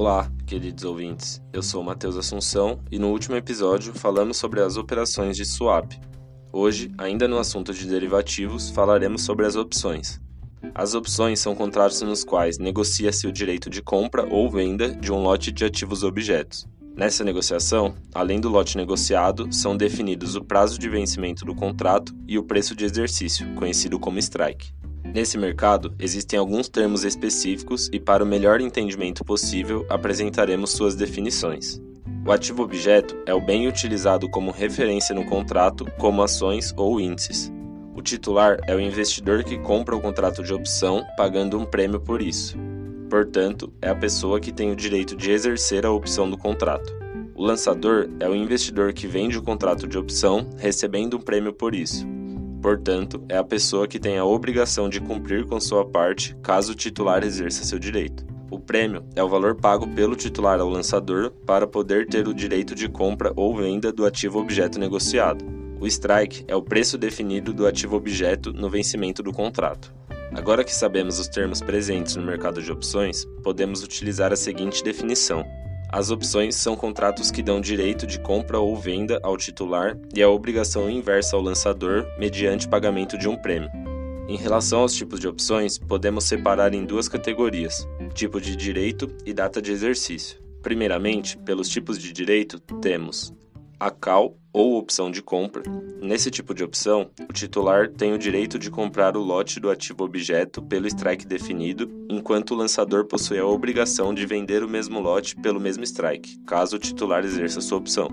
Olá, queridos ouvintes. Eu sou Matheus Assunção e no último episódio falamos sobre as operações de swap. Hoje, ainda no assunto de derivativos, falaremos sobre as opções. As opções são contratos nos quais negocia-se o direito de compra ou venda de um lote de ativos objetos. Nessa negociação, além do lote negociado, são definidos o prazo de vencimento do contrato e o preço de exercício, conhecido como strike. Nesse mercado, existem alguns termos específicos e, para o melhor entendimento possível, apresentaremos suas definições. O ativo objeto é o bem utilizado como referência no contrato, como ações ou índices. O titular é o investidor que compra o contrato de opção, pagando um prêmio por isso. Portanto, é a pessoa que tem o direito de exercer a opção do contrato. O lançador é o investidor que vende o contrato de opção, recebendo um prêmio por isso. Portanto, é a pessoa que tem a obrigação de cumprir com sua parte caso o titular exerça seu direito. O prêmio é o valor pago pelo titular ao lançador para poder ter o direito de compra ou venda do ativo objeto negociado. O strike é o preço definido do ativo objeto no vencimento do contrato. Agora que sabemos os termos presentes no mercado de opções, podemos utilizar a seguinte definição: as opções são contratos que dão direito de compra ou venda ao titular e a obrigação inversa ao lançador mediante pagamento de um prêmio. Em relação aos tipos de opções, podemos separar em duas categorias: tipo de direito e data de exercício. Primeiramente, pelos tipos de direito, temos a call ou opção de compra. Nesse tipo de opção, o titular tem o direito de comprar o lote do ativo objeto pelo strike definido, enquanto o lançador possui a obrigação de vender o mesmo lote pelo mesmo strike, caso o titular exerça sua opção.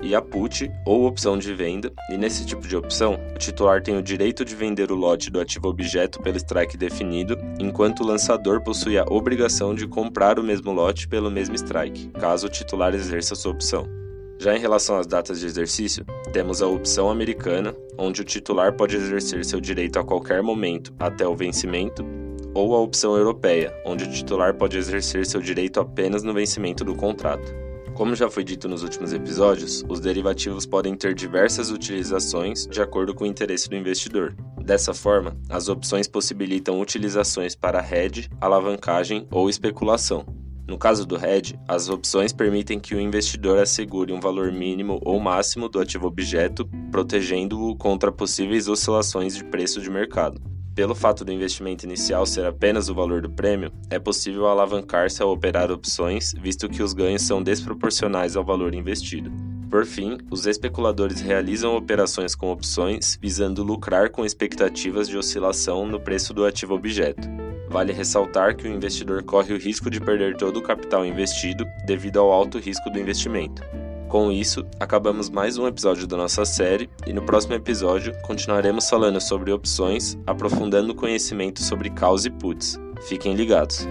E a put, ou opção de venda, e nesse tipo de opção, o titular tem o direito de vender o lote do ativo objeto pelo strike definido, enquanto o lançador possui a obrigação de comprar o mesmo lote pelo mesmo strike, caso o titular exerça sua opção. Já em relação às datas de exercício, temos a opção americana, onde o titular pode exercer seu direito a qualquer momento até o vencimento, ou a opção europeia, onde o titular pode exercer seu direito apenas no vencimento do contrato. Como já foi dito nos últimos episódios, os derivativos podem ter diversas utilizações de acordo com o interesse do investidor. Dessa forma, as opções possibilitam utilizações para hedge, alavancagem ou especulação. No caso do hedge, as opções permitem que o investidor assegure um valor mínimo ou máximo do ativo objeto, protegendo-o contra possíveis oscilações de preço de mercado. Pelo fato do investimento inicial ser apenas o valor do prêmio, é possível alavancar-se ao operar opções, visto que os ganhos são desproporcionais ao valor investido. Por fim, os especuladores realizam operações com opções visando lucrar com expectativas de oscilação no preço do ativo objeto. Vale ressaltar que o investidor corre o risco de perder todo o capital investido devido ao alto risco do investimento. Com isso, acabamos mais um episódio da nossa série e no próximo episódio continuaremos falando sobre opções, aprofundando o conhecimento sobre calls e puts. Fiquem ligados!